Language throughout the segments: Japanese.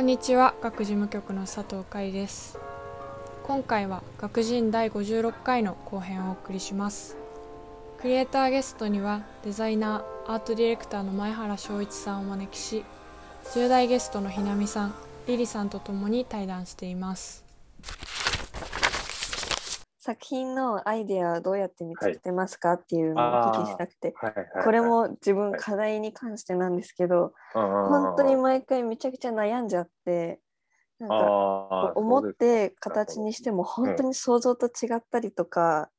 こんにちは。学事務局の佐藤海です。今回は学人第56回の後編をお送りします。クリエイターゲストにはデザイナーアートディレクターの前原翔一さんをお招きし10代ゲストのひなみさんリリさんとともに対談しています。作品のアイデアはどうやって見つけてますか、っていうのをお聞きしたくて、はいはいはい。これも自分はい課題に関してなんですけど、本本当に毎回めちゃくちゃ悩んじゃってなんか思って形にしても本当に想像と違ったりとか、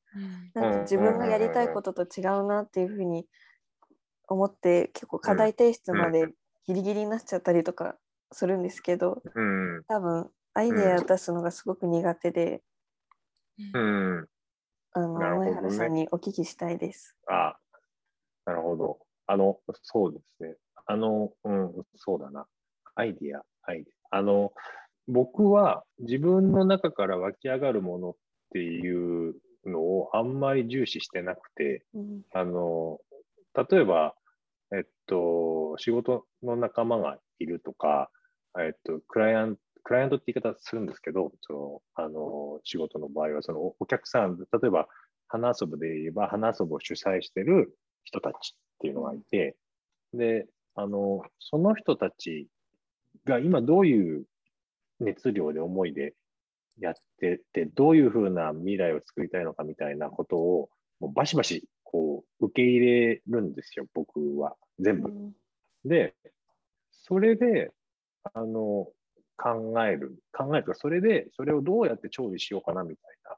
なんか自分がやりたいことと違うなっていうふうに思って結構課題提出までギリギリになっちゃったりとかするんですけどうん。多分アイデア出すのがすごく苦手で、うん。あのなるほどね。前原さんにお聞きしたいです。あなるほど。あのそうですね。あのうんそうだな。アイディアアイディア。あの僕は自分の中から湧き上がるものっていうのをあんまり重視してなくてうん。あの例えばえっと仕事の仲間がいるとかえっとクライアントクライアントって言い方するんですけど、そのあの仕事の場合は、そのおお客さん、例えば花遊ぶで言えば、花遊ぶを主催してる人たちっていうのがいて、で、あの、その人たちが今どういう熱量で思いでやってて、どういうふうな未来を作りたいのかみたいなことを、もうバシバシこう受け入れるんですよ、僕は。全部。で、それで、あの、考える。考えるとか、それで、それをどうやって調理しようかなみたいな。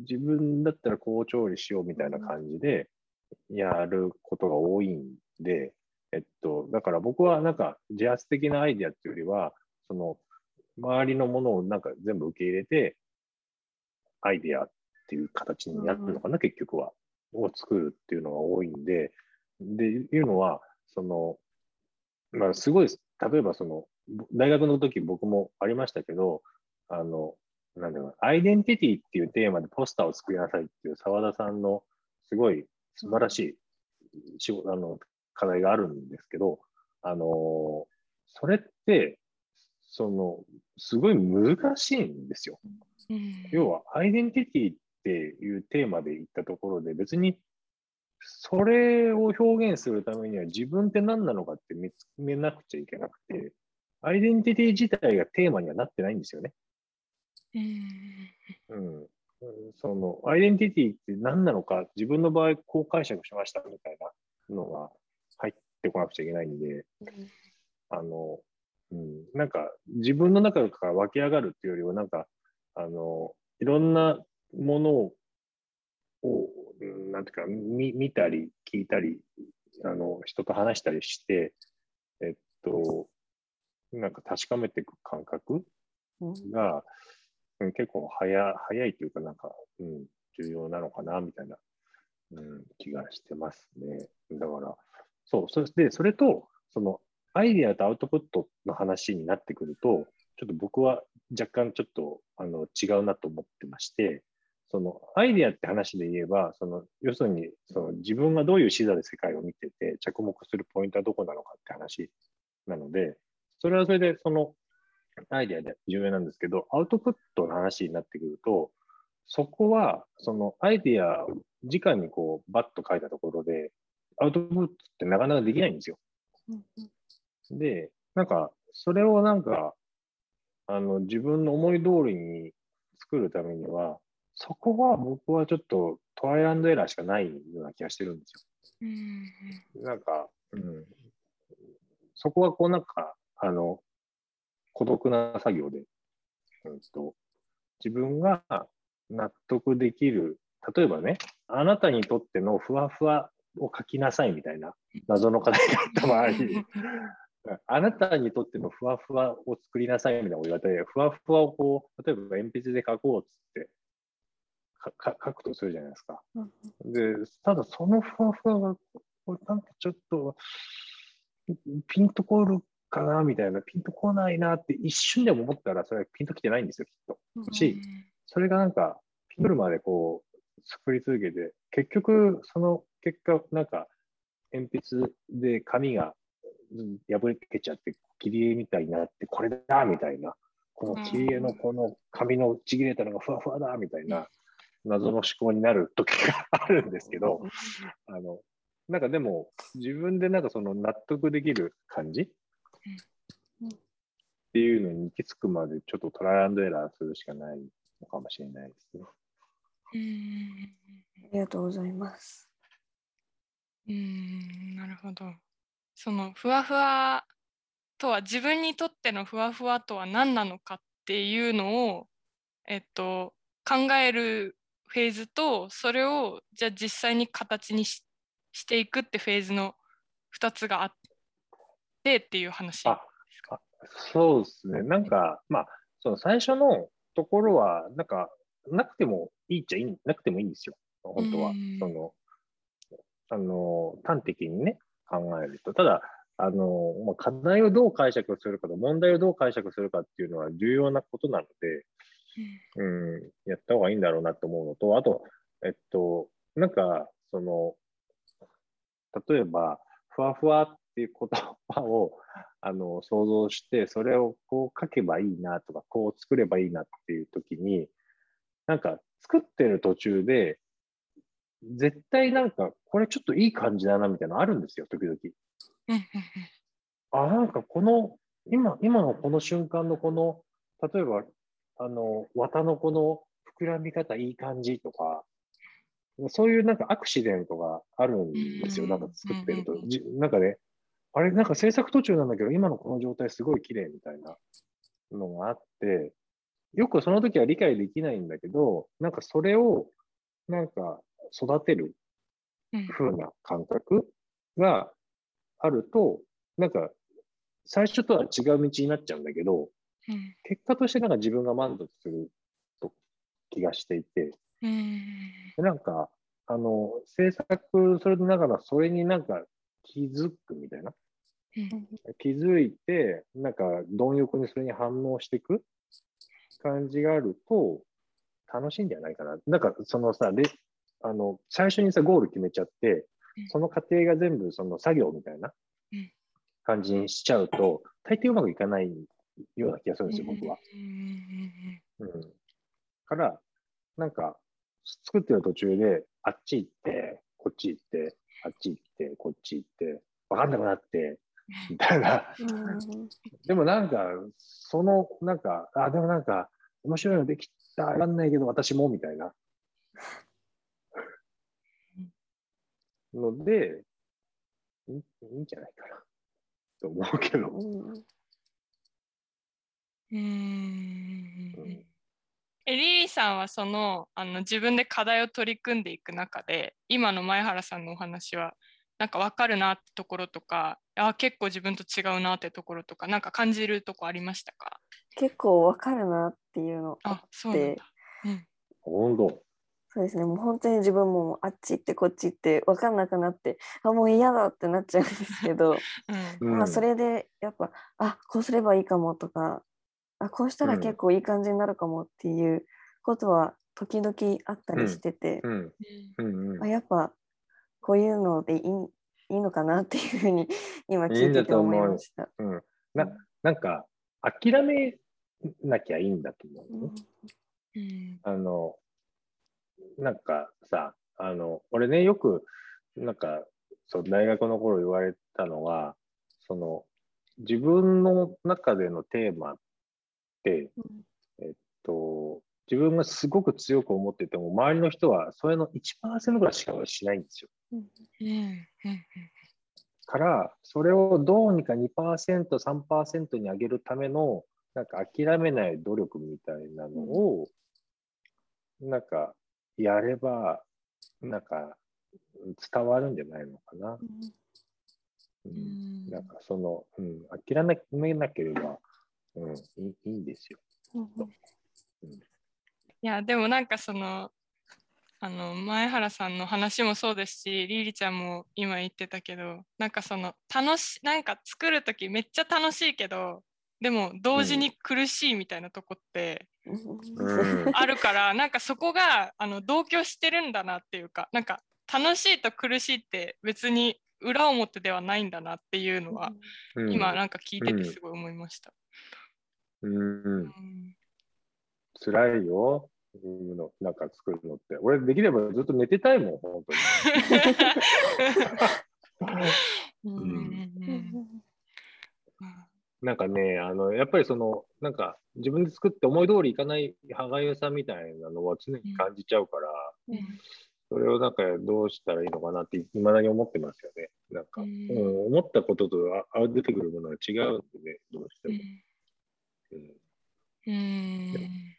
自分だったらこう調理しようみたいな感じでやることが多いんで、えっと、だから僕はなんか自発的なアイディアっていうよりは、その、周りのものをなんか全部受け入れて、アイディアっていう形になるのかな、結局は。を作るっていうのが多いんで、で、いうのは、その、まあ、すごい、例えばその、大学の時僕もありましたけど、あの、なんだろう、アイデンティティっていうテーマでポスターを作りなさいっていう澤田さんのすごい素晴らしい仕事、あの、課題があるんですけど、あの、それって、その、すごい難しいんですよ。要は、アイデンティティっていうテーマで言ったところで、別に、それを表現するためには自分って何なのかって見つめなくちゃいけなくて、アイデンティティ自体がテーマにはなってないんですよね。うん。その、アイデンティティって何なのか、自分の場合、こう解釈しましたみたいなのが入ってこなくちゃいけないんで、あの、うん、なんか自分の中から湧き上がるっていうよりは、なんか、あの、いろんなものを、うんなんていうか、見見たり聞いたり、あの、人と話したりして、えっと、なんか確かめていく感覚うんが、うん結構早早いというか、なんか、うん、重要なのかな、みたいな、うん、気がしてますね。だから、そう、そして、それと、その、アイデアとアウトプットの話になってくると、ちょっと僕は若干ちょっとあの違うなと思ってまして、そのアイデアって話で言えば、その要するにその自分がどういう視座で世界を見てて着目するポイントはどこなのかって話なので、それはそれでそのアイデアで重要なんですけど、アウトプットの話になってくると、そこはそのアイデアを直にこうバッと書いたところで、アウトプットってなかなかできないんですよ。で、なんか、それをなんか、あの、自分の思い通りに作るためには、そこは僕はちょっとトライアンドエラーしかないような気がしてるんですよ。なんか、うん。そこはこうなんか、あの、孤独な作業で、うんと、自分が納得できる、例えばね、あなたにとってのふわふわを書きなさいみたいな謎の課題があった場合、あなたにとってのふわふわを作りなさいみたいなこと言われて、ふわふわをこう、例えば鉛筆で書こうっつって書くとするじゃないですか。で、ただそのふわふわが、これなんかちょっと、ピンとこるかなみたいな、ピンとこないなって一瞬でも思ったら、それはピンときてないんですよ、きっと。し、それがなんか、ピンるまでこう、作り続けて、結局、その結果、なんか、鉛筆で紙がうん破けちゃって、切り絵みたいになってこれだみたいな。この切り絵のこの紙のちぎれたのがふわふわだみたいな謎の思考になる時が あるんですけどあのなんかでも自分でなんかその納得できる感じっていうのに行き着くまでちょっとトライアンドエラーするしかないのかもしれないですね。ありがとうございます。うんなるほど。そのふわふわとは自分にとってのふわふわとは何なのかっていうのを、えっと、考えるフェーズとそれをじゃあ実際に形にししていくってフェーズの2つがあってっていう話あそうですね。なんか、まあ、その最初のところは、なんか、なくてもいいっちゃいい、なくてもいいんですよ。本当は。その、あの、端的にね、考えると。ただ、あの、まあ、課題をどう解釈するかと、問題をどう解釈するかっていうのは重要なことなので、うん、やった方がいいんだろうなと思うのと、あと、えっと、なんか、その、例えば、ふわふわっていう言葉を あの想像して、それをこう書けばいいなとか、こう作ればいいなっていう時に、なんか作ってる途中で、絶対なんか、これちょっといい感じだなみたいなのあるんですよ、時々。あ、なんかこの、今、今のこの瞬間のこの、例えば、あの、綿のこの膨らみ方いい感じとか、そういうなんかアクシデントがあるんですよ、なんか作ってると。なんかね、あれ、なんか制作途中なんだけど、今のこの状態すごい綺麗みたいなのがあって、よくその時は理解できないんだけど、なんかそれをなんか育てる風な感覚があると、なんか最初とは違う道になっちゃうんだけど、結果としてなんか自分が満足すると気がしていて、なんか、あの、制作それながらそれになんか気づくみたいな。気づいて、なんか貪欲にそれに反応していく感じがあると、楽しいんじゃないかな。なんかそのさ、であの最初にさ、ゴール決めちゃって、その過程が全部その作業みたいな感じにしちゃうと、大抵うまくいかないような気がするんですよ、僕は。うん。から、なんか、作ってる途中で、あっち行って、こっち行って、あっち行って、こっち行って、わかんなくなって、みたいな。でもなんか、その、なんか、あ、でもなんか、面白いのできた、わかんないけど、私も、みたいな。ので、いいいんじゃないかな、と思うけど。うん。えリリーさんはそのあの自分で課題を取り組んでいく中で今の前原さんのお話はなんか分かるなってところとかあ結構自分と違うなってところとかなんか感じるとこありましたか？結構分かるなっていうのあそうなんだ、うん、本当。そうですね。もう本当に自分もあっち行ってこっち行って分かんなくなってあもう嫌だってなっちゃうんですけど、うん、まあそれでやっぱあこうすればいいかもとかあこうしたら結構いい感じになるかもっていうことは時々あったりしてて、あやっぱこういうのでいいいいのかなっていうふうに 今聞いてて思いました。いいうん、ななんか諦めなきゃいいんだと思う、うん、あのなんかさあの俺ねよくなんかそう大学の頃言われたのはその自分の中でのテーマっ、えっと、自分がすごく強く思ってても、周りの人はそれの1%ぐらいしかしないんですよ。から、それをどうにか2%、3%に上げるための、なんか諦めない努力みたいなのを、なんかやれば、なんか伝わるんじゃないのかな。うん、なんかその、うん、諦めなければ、うん、いいいんですよ。うんいやでもなんかそのあの前原さんの話もそうですしリリちゃんも今言ってたけどなんかその楽しなんか作る時めっちゃ楽しいけどでも同時に苦しいみたいなとこって、うん、あるから、なんかそこがあの同居してるんだなっていうかなんか楽しいと苦しいって別に裏表ではないんだなっていうのは、うん、今なんか聞いててすごい思いました。うん。うん、辛いよ。のなんか作るのって。俺できればずっと寝てたいもん、本当に。うんなんかね、あの、やっぱりその、なんか自分で作って思い通りいかない歯がゆさみたいなのは常に感じちゃうから、うん、それをなんかどうしたらいいのかなっていまだに思ってますよね。なんか、うん、思ったこととあ出てくるものは違うんでね、どうしても。うん。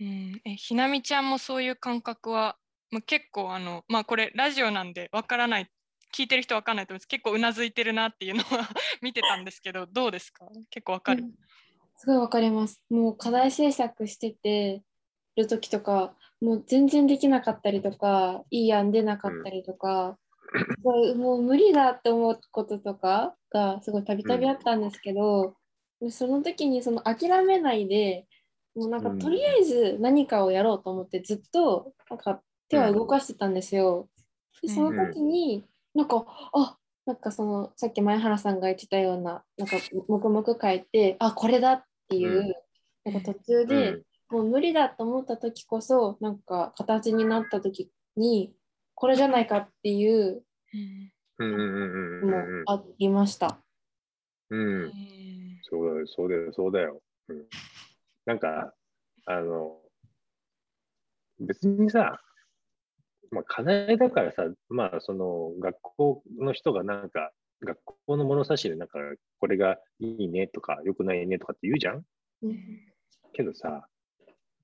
うん、え、ひなみちゃんもそういう感覚は、まあ、結構あの、まあこれラジオなんでわからない聞いてる人わかんないと思います結構うなずいてるなっていうのは 見てたんですけどどうですか？結構わかる、うん、すごいわかります。もう課題制作しててる時とかもう全然できなかったりとかいい案出なかったりとか、うん、もう無理だって思うこととかがすごいたびたびあったんですけど、うん、その時にその諦めないでもうなんかとりあえず何かをやろうと思ってずっとなんか手は動かしてたんですよ。でその時になんかあなんかそのさっき前原さんが言ってたようななんか黙々書いてあこれだっていう、うん、なんか途中で、うん、もう無理だと思った時こそなんか形になった時にこれじゃないかっていうもありました。うん、そうだよそうだよそうだよ。うん、なんかあの別にさまあ、課題だからさ、まあ、その学校の人がなんか、学校の物差しでなんか、これがいいねとか、よくないねとかって言うじゃん、うん、けどさ、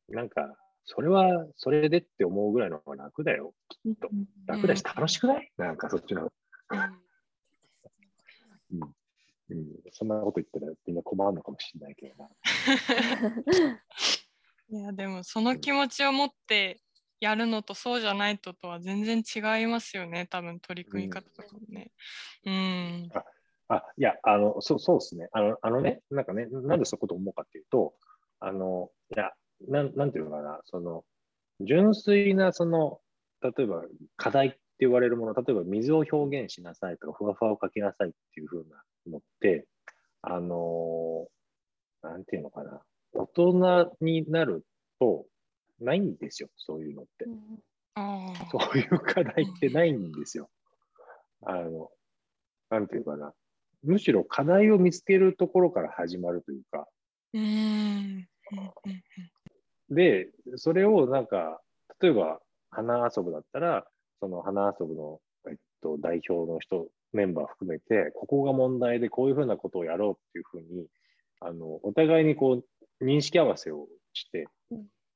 なんか、それはそれでって思うぐらいの方が楽だよ、きっと。楽だし楽しくない、なんかそっちの。うんうん、そんなこと言ったらみんな困るのかもしれないけどな。いやでもその気持ちを持ってやるのとそうじゃないととは全然違いますよね、多分取り組み方とかもね。うん。うん、ああいや、あの、そうそうですね。あの、あのね、なんかね、なんでそういうこと思うかっていうと、あの、いや、なん、なんていうのかな、その、純粋な、その、例えば課題って言われるもの、例えば水を表現しなさいとか、ふわふわを描きなさいっていうふうなのって、あの、なんていうのかな、大人になると、ないんですよ、そういうのって。うん、そういう課題ってないんですよ。あの、なんていうかな。むしろ課題を見つけるところから始まるというか。うんで、それをなんか、例えば花遊ぶだったら、その花遊ぶの、えっと、代表の人、メンバー含めて、ここが問題でこういうふうなことをやろうっていうふうに、あの、お互いにこう、認識合わせをして、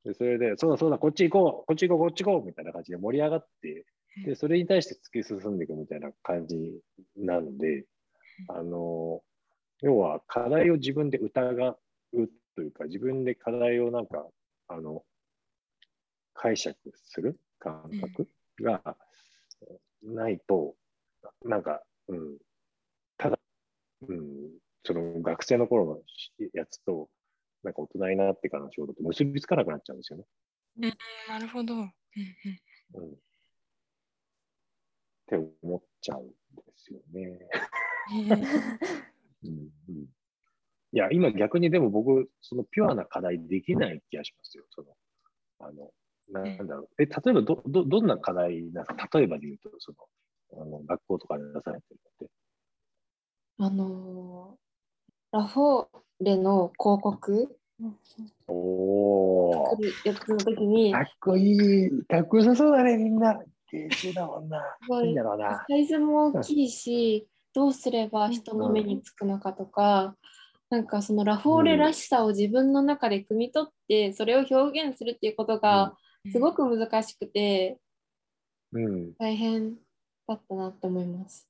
でそれで、そうだそうだ、こっち行こう、こっち行こう、こっち行こうみたいな感じで盛り上がって、で、それに対して突き進んでいくみたいな感じなので、あの、要は課題を自分で疑うというか、自分で課題をなんか、あの、解釈する感覚がないと、なんか、うん、ただ、うん、その学生の頃のやつと、なんか大人になってからの仕事と結びつかなくなっちゃうんですよね。うん、なるほど。うん、うん、って思っちゃうんですよね。うんうん、いや、今逆にでも僕、そのピュアな課題できない気がしますよ。そのあのなんだろう。え、例えばど、ど、どんな課題なんか、例えばで言うと、その、あの学校とかで出されてるのって。あのラフォーレの広告？おお。やつの時に。かっこいい。かっこよさそうだね、みんな。芸術だもんな。いいんだろうな。サイズも大きいし、どうすれば人の目につくのかとか、うん、なんかそのラフォーレらしさを自分の中で汲み取って、それを表現するっていうことがすごく難しくて、うん、大変だったなと思います。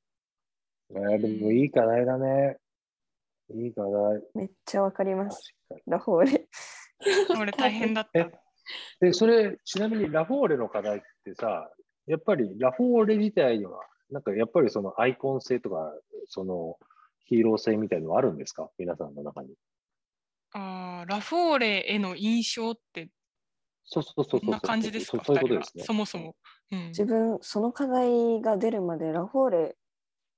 えー、でもいい課題だね。いい課題。めっちゃわかります。ラフォーレ。俺大変だった。で、それ、ちなみにラフォーレの課題ってさ、やっぱりラフォーレ自体には、なんかやっぱりそのアイコン性とか、そのヒーロー性みたいのはあるんですか？皆さんの中に。ああ、ラフォーレへの印象って、そうそうそうそんな感じですか？そういうことですね。そもそも、うん。自分、その課題が出るまでラフォーレ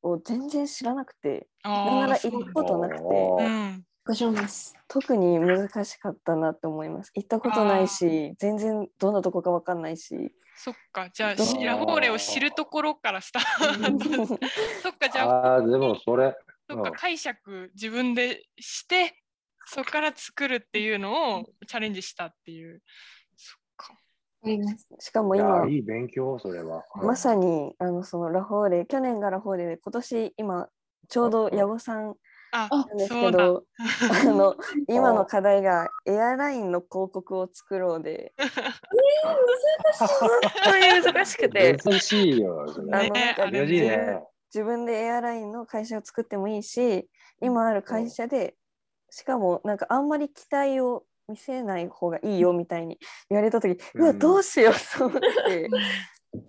を全然知らなくてなんなら行ったことなくて、うん、特に難しかったなって思います。行ったことないし全然どんなとこか分かんないし。そっか。じゃあラフォーレを知るところからスタート。そっかじゃああでもそれそっか解釈自分でしてそこから作るっていうのをチャレンジしたっていうしかも今いい勉強それは。まさにあのそのラフォーレ去年がラフォーレで今年今ちょうど矢後さんなんですけどあの今の 課題がエアラインの広告を作ろうで。えー、難しい。本当に難しくて難しいよあのなんか自分でエアラインの会社を作ってもいいし今ある会社でしかもなんかあんまり期待を見せない方がいいよみたいに言われた時、うん、うわどうしようと思って、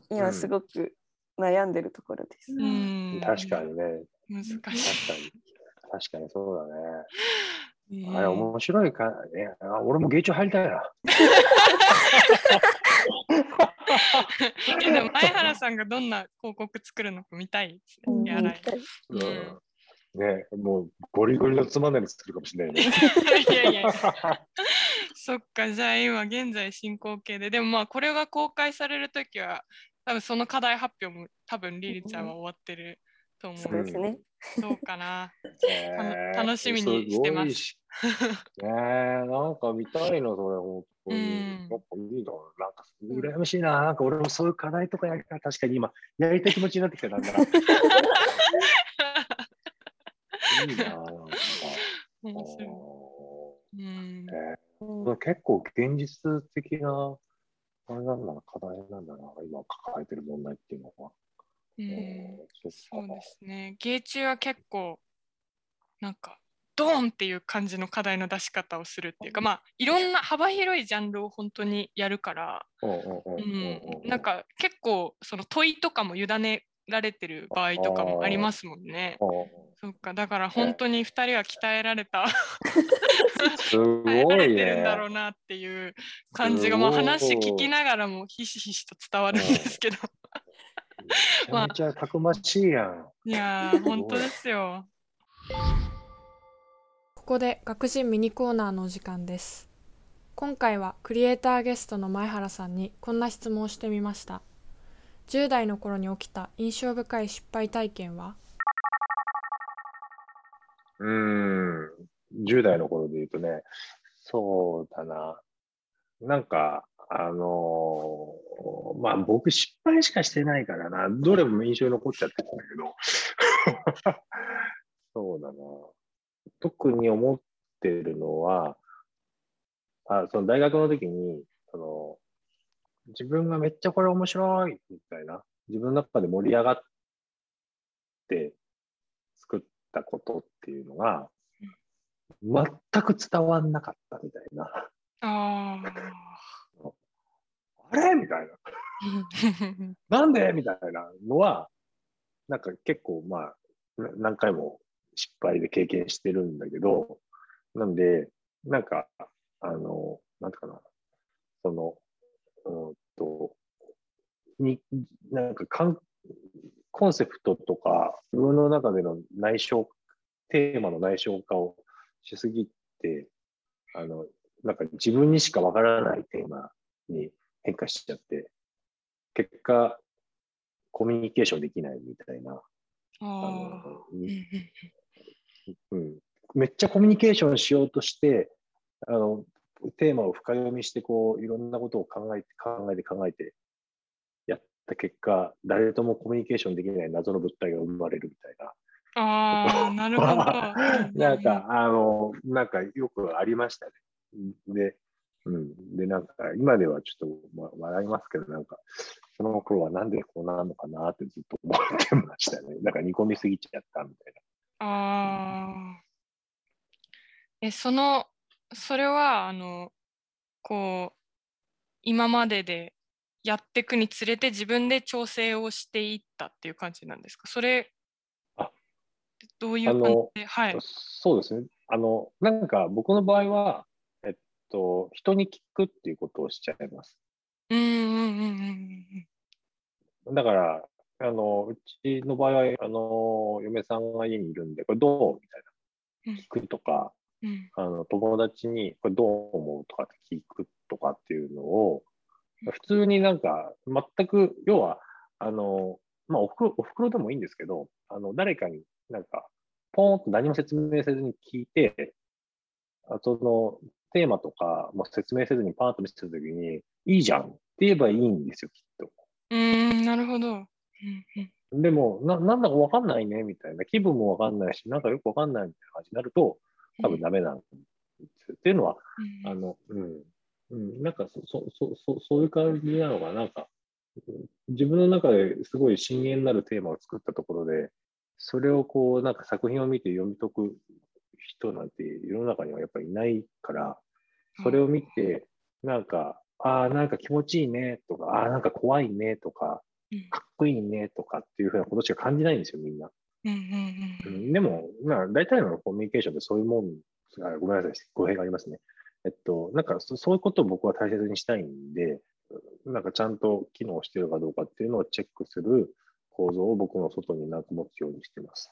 今すごく悩んでるところです。うん、確かにね。難しい。確かに。確かにそうだね。あれ面白いかね。あ俺も芸中入りたいな。でも前原さんがどんな広告作るのか見たいですね。やらい。うんね、もうゴリゴリのつまんないの作るかもしれないね。いやいや。そっか、じゃあ今現在進行形で、でもまあこれが公開されるときは、多分その課題発表も多分リリちゃんは終わってると思う。そうですね。そうかな。楽しみにしてます。ねなんか見たいの、それ、本当に。うん、やっぱいいな。なんか、羨ましいな。なんか俺もそういう課題とかやりたい。確かに今、やりたい気持ちになってきた、なんだ。いいな、なんか。面白い。うんえー、結構現実的な、あれなんだな、課題なんだな、今抱えてる問題っていうのは。うん、そうですね。芸中は結構、なんか、ドーンっていう感じの課題の出し方をするっていうか、まあ、いろんな幅広いジャンルを本当にやるから、なんか結構その問いとかも委ねられてる場合とかもありますもんね。そっかだから本当に2人は鍛えられた すごい、ね、れてるんだろうなっていう感じが、まあ、話聞きながらもひしひしと伝わるんですけど。めちゃめちゃたくましいやん。いや本当ですよ。ここで学人ミニコーナーのお時間です。今回はクリエイターゲストの前原さんにこんな質問をしてみました。10代の頃に起きた印象深い失敗体験は？うん、10代の頃で言うとね、そうだな。なんか、あのー、まあ僕失敗しかしてないからな、どれも印象に残っちゃってたんだけど、そうだな。特に思ってるのは、あその大学の時に、その、自分がめっちゃこれ面白いみたいな、自分の中で盛り上がって作ったことっていうのが、全く伝わんなかったみたいな。ああれ？みたいな。なんで？みたいなのは、なんか結構まあ、何回も失敗で経験してるんだけど、なんで、なんか、あの、なんていうかな、その、うんと、に、なんかかん、コンセプトとか、自分の中での内省、テーマの内省化をしすぎて、あの、なんか自分にしかわからないテーマに変化しちゃって、結果、コミュニケーションできないみたいな。あのうん、めっちゃコミュニケーションしようとして、あの、テーマを深読みして、こう、いろんなことを考えて、考えて、考えて、やった結果、誰ともコミュニケーションできない謎の物体が生まれるみたいな。ああ、なるほど。なんか、あの、なんかよくありましたね。で、うん。で、なんか、今ではちょっと、ま、笑いますけど、なんか、その頃はなんでこうなるのかなってずっと思ってましたね。なんか煮込みすぎちゃったみたいな。ああ。え、そのそれはあのこう今まででやっていくにつれて自分で調整をしていったっていう感じなんですか？それあどういう感じで？はい、そうですね。あのなんか僕の場合はえっと人に聞くっていうことをしちゃいます。うんうんうんうん。だからあの、うちの場合は、あの、嫁さんが家にいるんで、これどう？みたいな。聞くとか、うん、あの友達にこれどう思う？とかって聞くとかっていうのを、普通になんか、全く、要は、あの、まあおふくろ、おふくろでもいいんですけど、あの、誰かになんか、ポーンと何も説明せずに聞いて、あその、テーマとかも説明せずにパーンと見せたときに、いいじゃんって言えばいいんですよ、きっと。うん、なるほど。でもな、なんだかわかんないね、みたいな。気分もわかんないし、なんかよくわかんないみたいな感じになると、多分ダメなんですよ。っていうのは、あの、うん。うん、なんかそ、そ、そ、そそういう感じなのかな。なんか、自分の中ですごい深淵なるテーマを作ったところで、それをこう、なんか作品を見て読み解く人なんて世の中にはやっぱりいないから、それを見て、なんか、ああ、なんか気持ちいいねとか、ああ、なんか怖いねとか、かっこいいねとかっていうふうなことしか感じないんですよ、みんな。でも、まあ、大体のコミュニケーションってそういうもんが、ごめんなさい、語弊がありますね。えっと、なんかそういうことを僕は大切にしたいんで、なんかちゃんと機能してるかどうかっていうのをチェックする構造を僕の外になく持つようにしてます。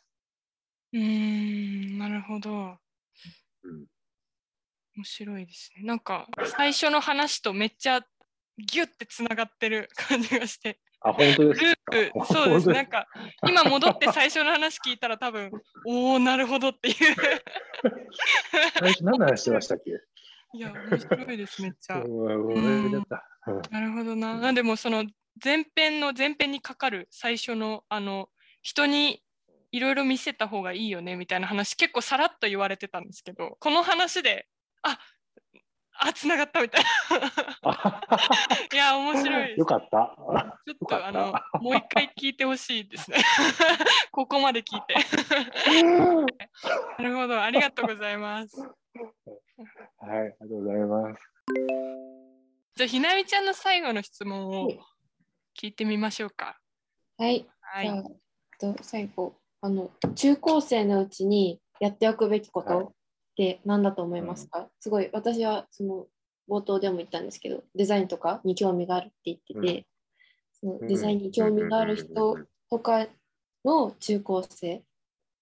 うん、なるほど。うん。面白いですね。なんか最初の話とめっちゃギュッてつながってる感じがして。あ、本当ですループ、そうです。なんか、今戻って最初の話聞いたら多分、おおなるほどっていう最初何の話してましたっけ？いや、面白いです、めっちゃ。なるほどな。なんでも、その前編の前編にかかる最初の、あの、人にいろいろ見せた方がいいよねみたいな話、結構さらっと言われてたんですけど、この話で、ああ、つながったみたいな。いや、面白い。よかった。ちょっとあの、もう一回聞いてほしいですね。ここまで聞いて。なるほど、ありがとうございます。はい、ありがとうございます。じゃあ、ひなみちゃんの最後の質問を聞いてみましょうか。はい。はい、じゃあと最後あの、中高生のうちにやっておくべきことって何だと思いますか、すごい私はその冒頭でも言ったんですけどデザインとかに興味があるって言ってて、そのデザインに興味がある人とかの中高生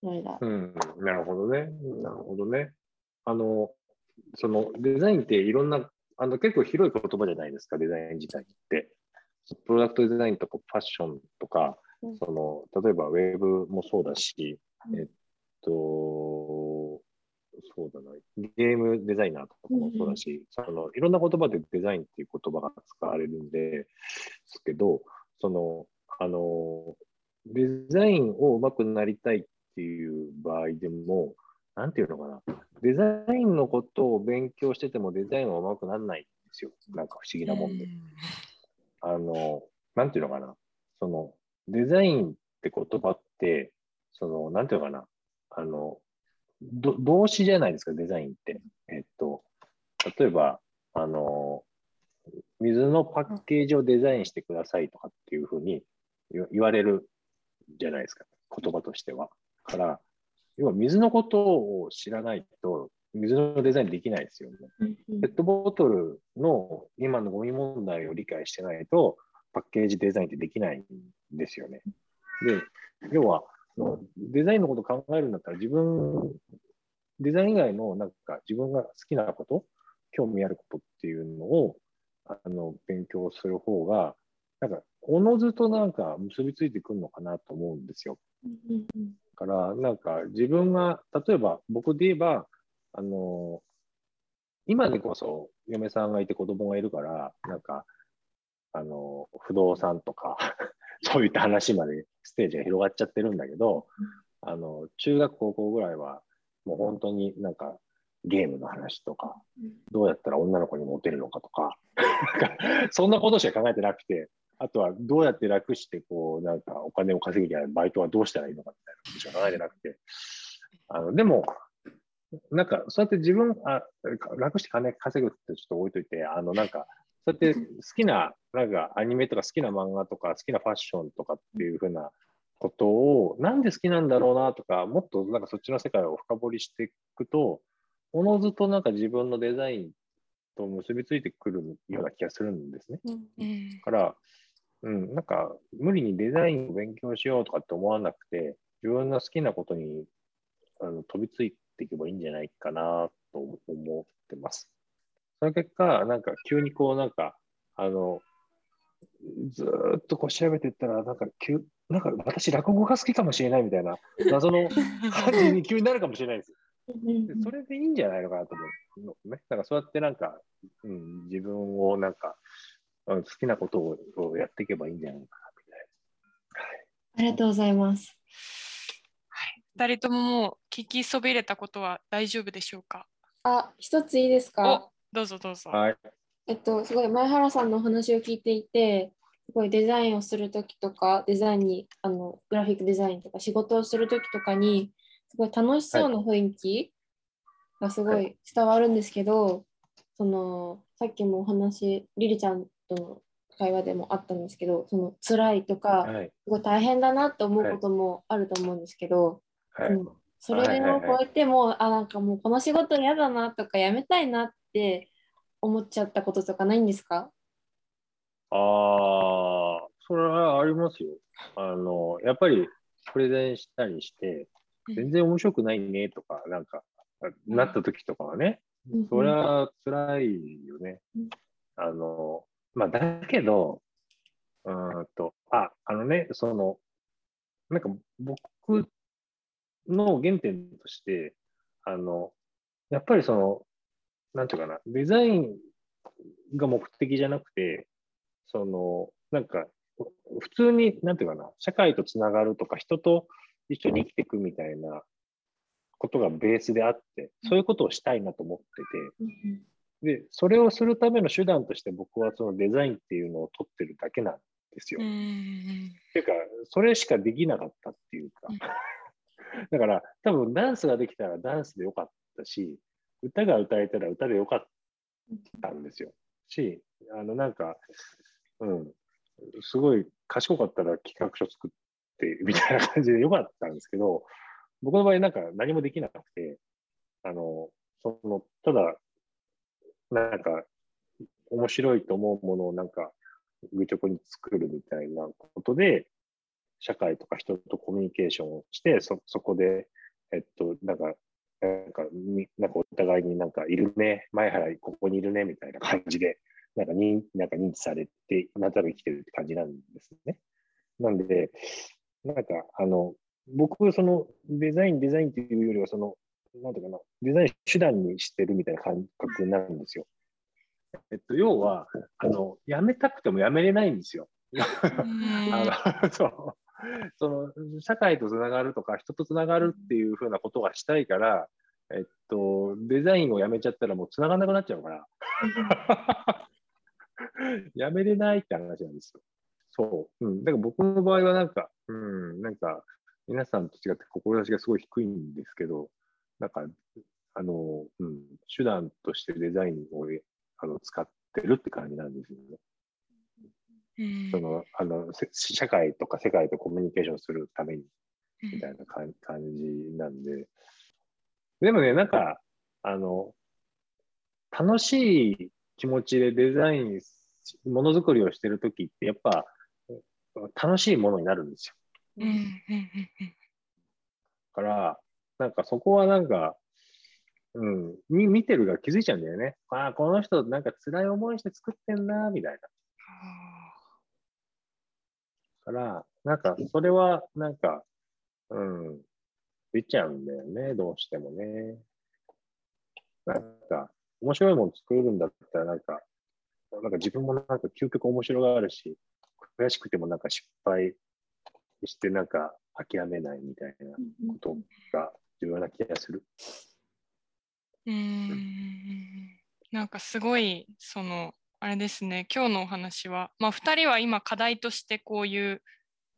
の間、うん、なるほどね。なるほどね。あのそのデザインっていろんなあの結構広い言葉じゃないですかデザイン自体ってプロダクトデザインとかファッションとか、その例えばウェブもそうだし、えっとそうだな、ゲームデザイナーとかもそうだし、うん、そのいろんな言葉でデザインっていう言葉が使われるんですけど、その、あの、デザインを上手くなりたいっていう場合でも、なんていうのかな、デザインのことを勉強しててもデザインは上手くならないんですよ。なんか不思議なもんで。あの、なんていうのかな、その、デザインって言葉って、その、なんていうのかな、あの、動詞じゃないですか、デザインって。えっと、例えば、あの、水のパッケージをデザインしてくださいとかっていうふうに言われるじゃないですか、言葉としては。から、要は水のことを知らないと、水のデザインできないですよね。ペットボトルの今のゴミ問題を理解してないと、パッケージデザインってできないんですよね。で、要は、デザインのことを考えるんだったら、自分、デザイン以外のなんか自分が好きなこと、興味あることっていうのを、あの、勉強する方が、なんか、おのずとなんか結びついてくるのかなと思うんですよ。だから、なんか自分が、例えば僕で言えば、あの、今でこそ嫁さんがいて子供がいるから、なんか、あの、不動産とか そういった話までステージが広がっちゃってるんだけど、あの、中学高校ぐらいは、もう本当になんかゲームの話とか、どうやったら女の子にモテるのかとか、そんなことしか考えてなくて、あとはどうやって楽してこう、なんかお金を稼ぐにはバイトはどうしたらいいのかみたいなことしか考えてなくて、あの、でも、なんか、そうやって自分、あ楽して金稼ぐってちょっと置いといて、あの、なんか、そうやって好きな、なんかアニメとか好きな漫画とか好きなファッションとかっていうふうなことを、なんで好きなんだろうなとか、もっとなんかそっちの世界を深掘りしていくと、おのずとなんか自分のデザインと結びついてくるような気がするんですね。だから、うん、なんか無理にデザインを勉強しようとかって思わなくて、自分の好きなことにあの飛びついていけばいいんじゃないかなと思ってます。その結果、なんか急にこうなんか、あの、ずっとこう調べていったら、なんか急、なんか私落語が好きかもしれないみたいな謎の感じに急になるかもしれないんですよ。それでいいんじゃないのかなと思うのね。だからそうやってなんか、うん、自分をなんか、好きなことをやっていけばいいんじゃないかなみたいな。はい、ありがとうございます。はい、2人とももう聞きそびれたことは大丈夫でしょうか？あ、一ついいですか？どうぞどうぞ。はい。えっと、すごい前原さんのお話を聞いていて、すごいデザインをするときとか、デザインに、あの、グラフィックデザインとか仕事をするときとかに、すごい楽しそうな雰囲気がすごい伝わるんですけど、はい、その、さっきもお話、リリちゃんとの会話でもあったんですけど、その辛いとか、はい、すごい大変だなって思うこともあると思うんですけど、はい、それを超えても、あ、なんかもうこの仕事嫌だなとか、やめたいなって思っちゃったこととかないんですか？ああ、それはありますよ。あの、やっぱりプレゼンしたりして、全然面白くないねとか、なんか、なった時とかはね、それは辛いよね。あの、まあ、だけど、うんと、あ、あのね、その、なんか僕の原点として、あの、やっぱりその、なんていうかな、デザインが目的じゃなくて、その、なんか、普通に、なんていうかな、社会とつながるとか、人と一緒に生きていくみたいなことがベースであって、そういうことをしたいなと思ってて、で、それをするための手段として僕はそのデザインっていうのを取ってるだけなんですよ。っていうか、それしかできなかったっていうか。だから、多分ダンスができたらダンスでよかったし、歌が歌えたら歌でよかったんですよ。し、あの、なんか、うん、すごい賢かったら企画書作ってみたいな感じでよかったんですけど、僕の場合なんか何もできなくて、あの、その、ただ、なんか、面白いと思うものをなんか、愚直に作るみたいなことで、社会とか人とコミュニケーションをして、そ、そこで、えっと、なんか、なんか、なんかお互いになんかいるね、前原ここにいるね、みたいな感じで、なんか認なんか認知されて、なんとなく生きてるって感じなんですね。なんで、なんか、あの、僕、そのデザイン、デザインっていうよりは、その、なんていうかな、デザイン手段にしてるみたいな感覚になるんですよ。えっと、要は、あの、やめたくてもやめれないんですよ。あのそうその社会とつながるとか人とつながるっていうふうなことがしたいから、えっと、デザインをやめちゃったらもうつながらなくなっちゃうから やめれないって話なんですよ。そう。うん。だから僕の場合はなんか、うん、なんか、皆さんと違って志がすごい低いんですけど、なんか、あの、うん、手段としてデザインをあの使ってるって感じなんですよね。そのあの社会とか世界とコミュニケーションするためにみたいな感じなんで、でもね、なんか、あの、楽しい気持ちでデザイン、ものづくりをしてるときって、やっぱ楽しいものになるんですよ。だから、なんかそこはなんか、うん、見てるが気づいちゃうんだよね。ああ、この人なんか辛い思いして作ってんな、みたいな。から、なんか、それは、なんか、うん、出ちゃうんだよね、どうしてもね。なんか、面白いもの作るんだったら、なんか、なんか自分もなんか究極面白があるし、悔しくてもなんか失敗してなんか諦めないみたいなことが重要な気がする。うん、なんかすごいそのあれですね今日のお話は、まあ、2人は今課題としてこういう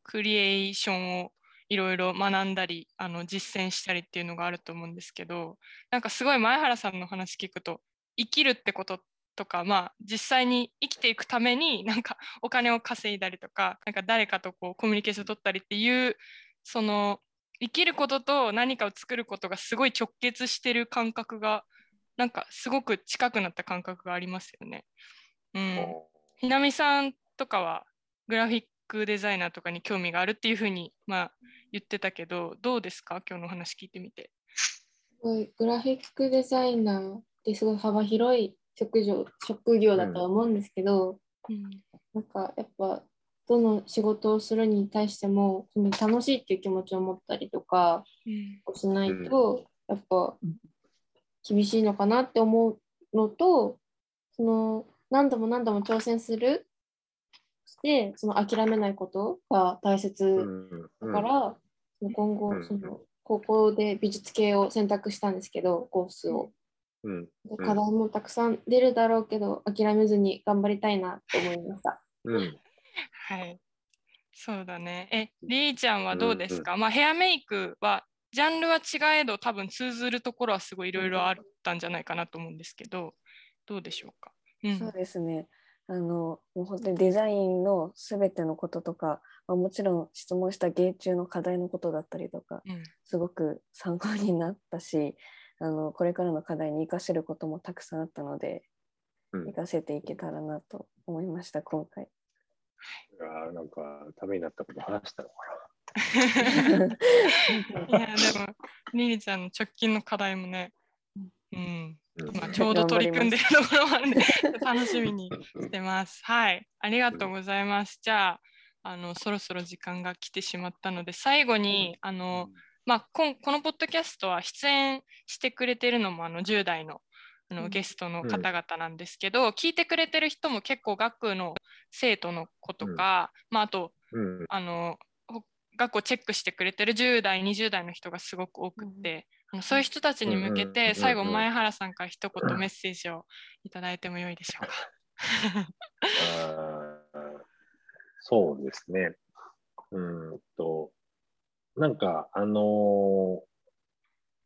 クリエーションをいろいろ学んだりあの実践したりっていうのがあると思うんですけどなんかすごい前原さんの話聞くと生きるってこととか、まあ、実際に生きていくためになんかお金を稼いだりとかなんか誰かとこうコミュニケーション取ったりっていうその生きることと何かを作ることがすごい直結してる感覚がなんかすごく近くなった感覚がありますよね。うん、ひなみさんとかはグラフィックデザイナーとかに興味があるっていうふうに、まあ、言ってたけどどうですか？今日の話聞いてみて。すごいグラフィックデザイナーってすごい幅広い職業職業だとは思うんですけど、うん、なんかやっぱどの仕事をするに対してもその楽しいっていう気持ちを持ったりとかしないと、やっぱ厳しいのかなって思うのとその何度も何度も挑戦する。してその諦めないことが大切だから、うん、今後その高校で美術系を選択したんですけどコースを、うん、課題もたくさん出るだろうけど諦めずに頑張りたいなと思いました。うん、はい。そうだね。え、りーちゃんはどうですか、うんうん、まあヘアメイクはジャンルは違えど多分通ずるところはすごいいろいろあったんじゃないかなと思うんですけど、どうでしょうか、うん、そうですね。あのもう本当にデザインの全てのこととか、まあ、もちろん質問した芸中の課題のことだったりとか、うん、すごく参考になったしあのこれからの課題に生かせることもたくさんあったので、うん、生かせていけたらなと思いました今回。いやなんかためになったこと話したのかな。いやでもリリちゃんの直近の課題もね、うん、まあ、ちょうど取り組んでるところもあるんで 楽しみにしてます。はい、ありがとうございます。じゃあ、あのそろそろ時間が来てしまったので、最後にあの、まあ、ここのポッドキャストは出演してくれてるのもあの10代のあのゲストの方々なんですけど、うん、聞いてくれてる人も結構学の生徒の子とか、うん、まあ、あと、うん、あの学校チェックしてくれてる10代20代の人がすごく多くて、そういう人たちに向けて最後前原さんから一言メッセージをいただいてもよいでしょうか。そうですね。うんと、なんか、あのー、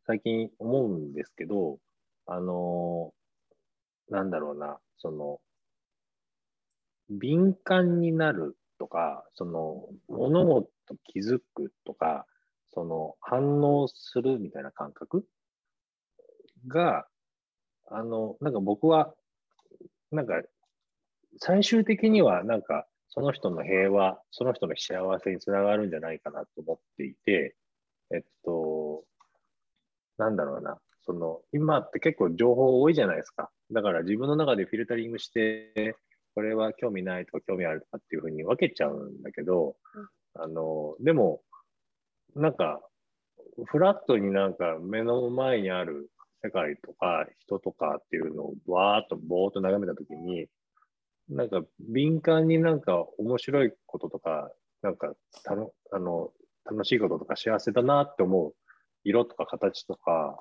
最近思うんですけど、あのー、なんだろうな、その、敏感になるとか、その、物事気づくとか、その反応するみたいな感覚が、あの、なんか僕は、なんか、最終的にはなんか、その人の平和、その人の幸せにつながるんじゃないかなと思っていて、えっと、なんだろうな、その、今って結構情報多いじゃないですか。だから自分の中でフィルタリングして、これは興味ないとか興味あるとかっていうふうに分けちゃうんだけど、あの、でも、なんか、フラットになんか目の前にある世界とか人とかっていうのをわーっとぼーっと眺めたときに、なんか敏感になんか面白いこととか、なんかたのあの楽しいこととか幸せだなって思う色とか形とか、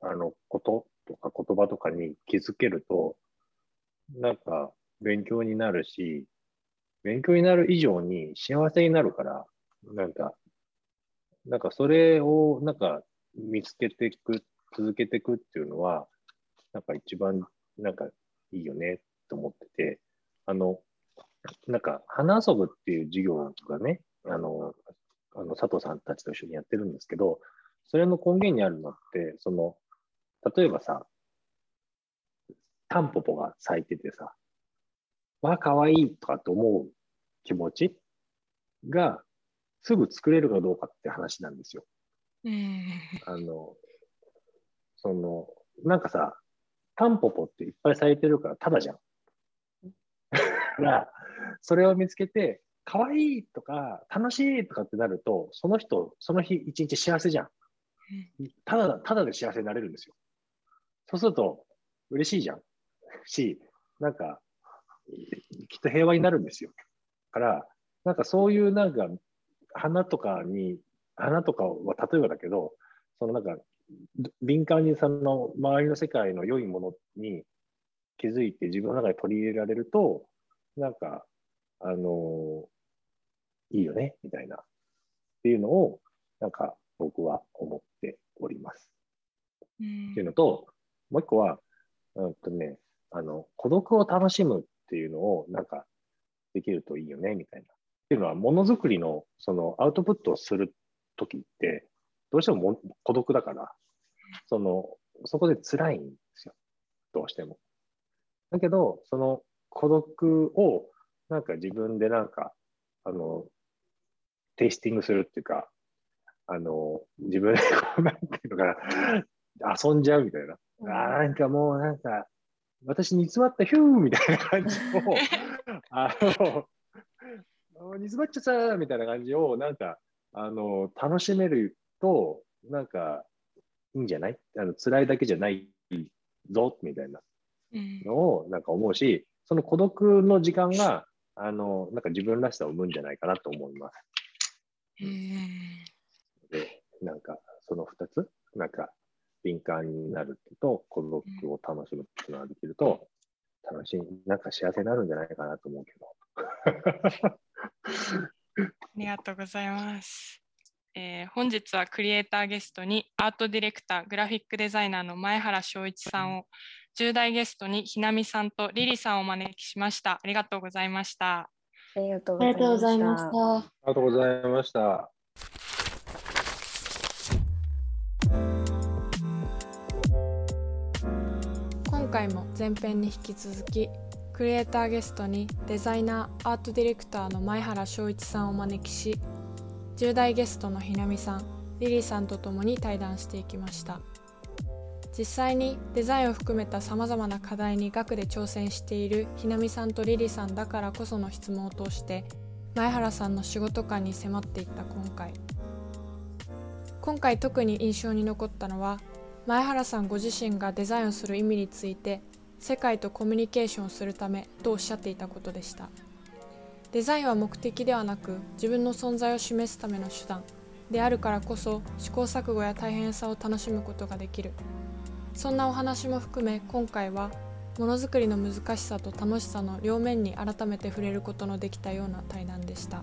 あのこととか言葉とかに気づけると、なんか勉強になるし、勉強になる以上に幸せになるから、なんかなんかそれをなんか見つけていく、続けていくっていうのは、なんか一番なんかいいよねと思ってて、あの、なんか花遊ぶっていう授業がね、あの、あの佐藤さんたちと一緒にやってるんですけど、それの根源にあるのって、その、例えばさ、タンポポが咲いててさ、わあ、かわいいとかって思う気持ちがすぐ作れるかどうかって話なんですよ。うん、あの、その、なんかさ、タンポポっていっぱい咲いてるからただじゃん。だからそれを見つけて、かわいいとか楽しいとかってなると、その人、その日一日幸せじゃん。ただ、ただで幸せになれるんですよ。そうすると嬉しいじゃん。し、なんか、きっと平和になるんですよ。から、なんかそういうなんか花とかに、花とかは例えばだけど、そのなんか、敏感にその周りの世界の良いものに気づいて自分の中で取り入れられると、なんか、あのー、いいよね、みたいな、っていうのを、なんか僕は思っております。っていうのと、もう一個は、うんとね、あの、孤独を楽しむっていうのを、なんか、できるといいよね、みたいな。っていうのは、ものづくりのそのアウトプットをするときって、どうしても孤独だから、その、そこで辛いんですよ。どうしても。だけど、その孤独を、なんか自分でなんか、あの、テイスティングするっていうか、あの、自分でこう、なんていうのかな、遊んじゃうみたいな。うん、あなんかもうなんか、私煮詰まったヒューみたいな感じを、あの、煮詰まっちゃったみたいな感じを、なんか、あの、楽しめると、なんか、いいんじゃない？あの辛いだけじゃないぞ、みたいなのを、なんか思うし、その孤独の時間が、あの、なんか自分らしさを生むんじゃないかなと思います。で、なんか、その2つ、なんか、敏感になると、孤独を楽しむっていうのができると、楽しい、なんか幸せになるんじゃないかなと思うけど。ありがとうございます。えー、本日はクリエイターゲストにアートディレクター、グラフィックデザイナーの前原翔一さんを、10代ゲストにひなみさんとリリさんをお招きしました。ありがとうございました。ありがとうございました。ありがとうございました。今回も前編に引き続きクリエイターゲストにデザイナーアートディレクターの前原翔一さんをお招きし10代ゲストのひなみさんリリーさんと共に対談していきました。実際にデザインを含めたさまざまな課題に学で挑戦しているひなみさんとリリーさんだからこその質問を通して前原さんの仕事観に迫っていった今回。今回特に印象に残ったのは前原さんご自身がデザインをする意味について世界とコミュニケーションするためとおっしゃっていたことでしたデザインは目的ではなく自分の存在を示すための手段であるからこそ試行錯誤や大変さを楽しむことができるそんなお話も含め今回はものづくりの難しさと楽しさの両面に改めて触れることのできたような対談でした。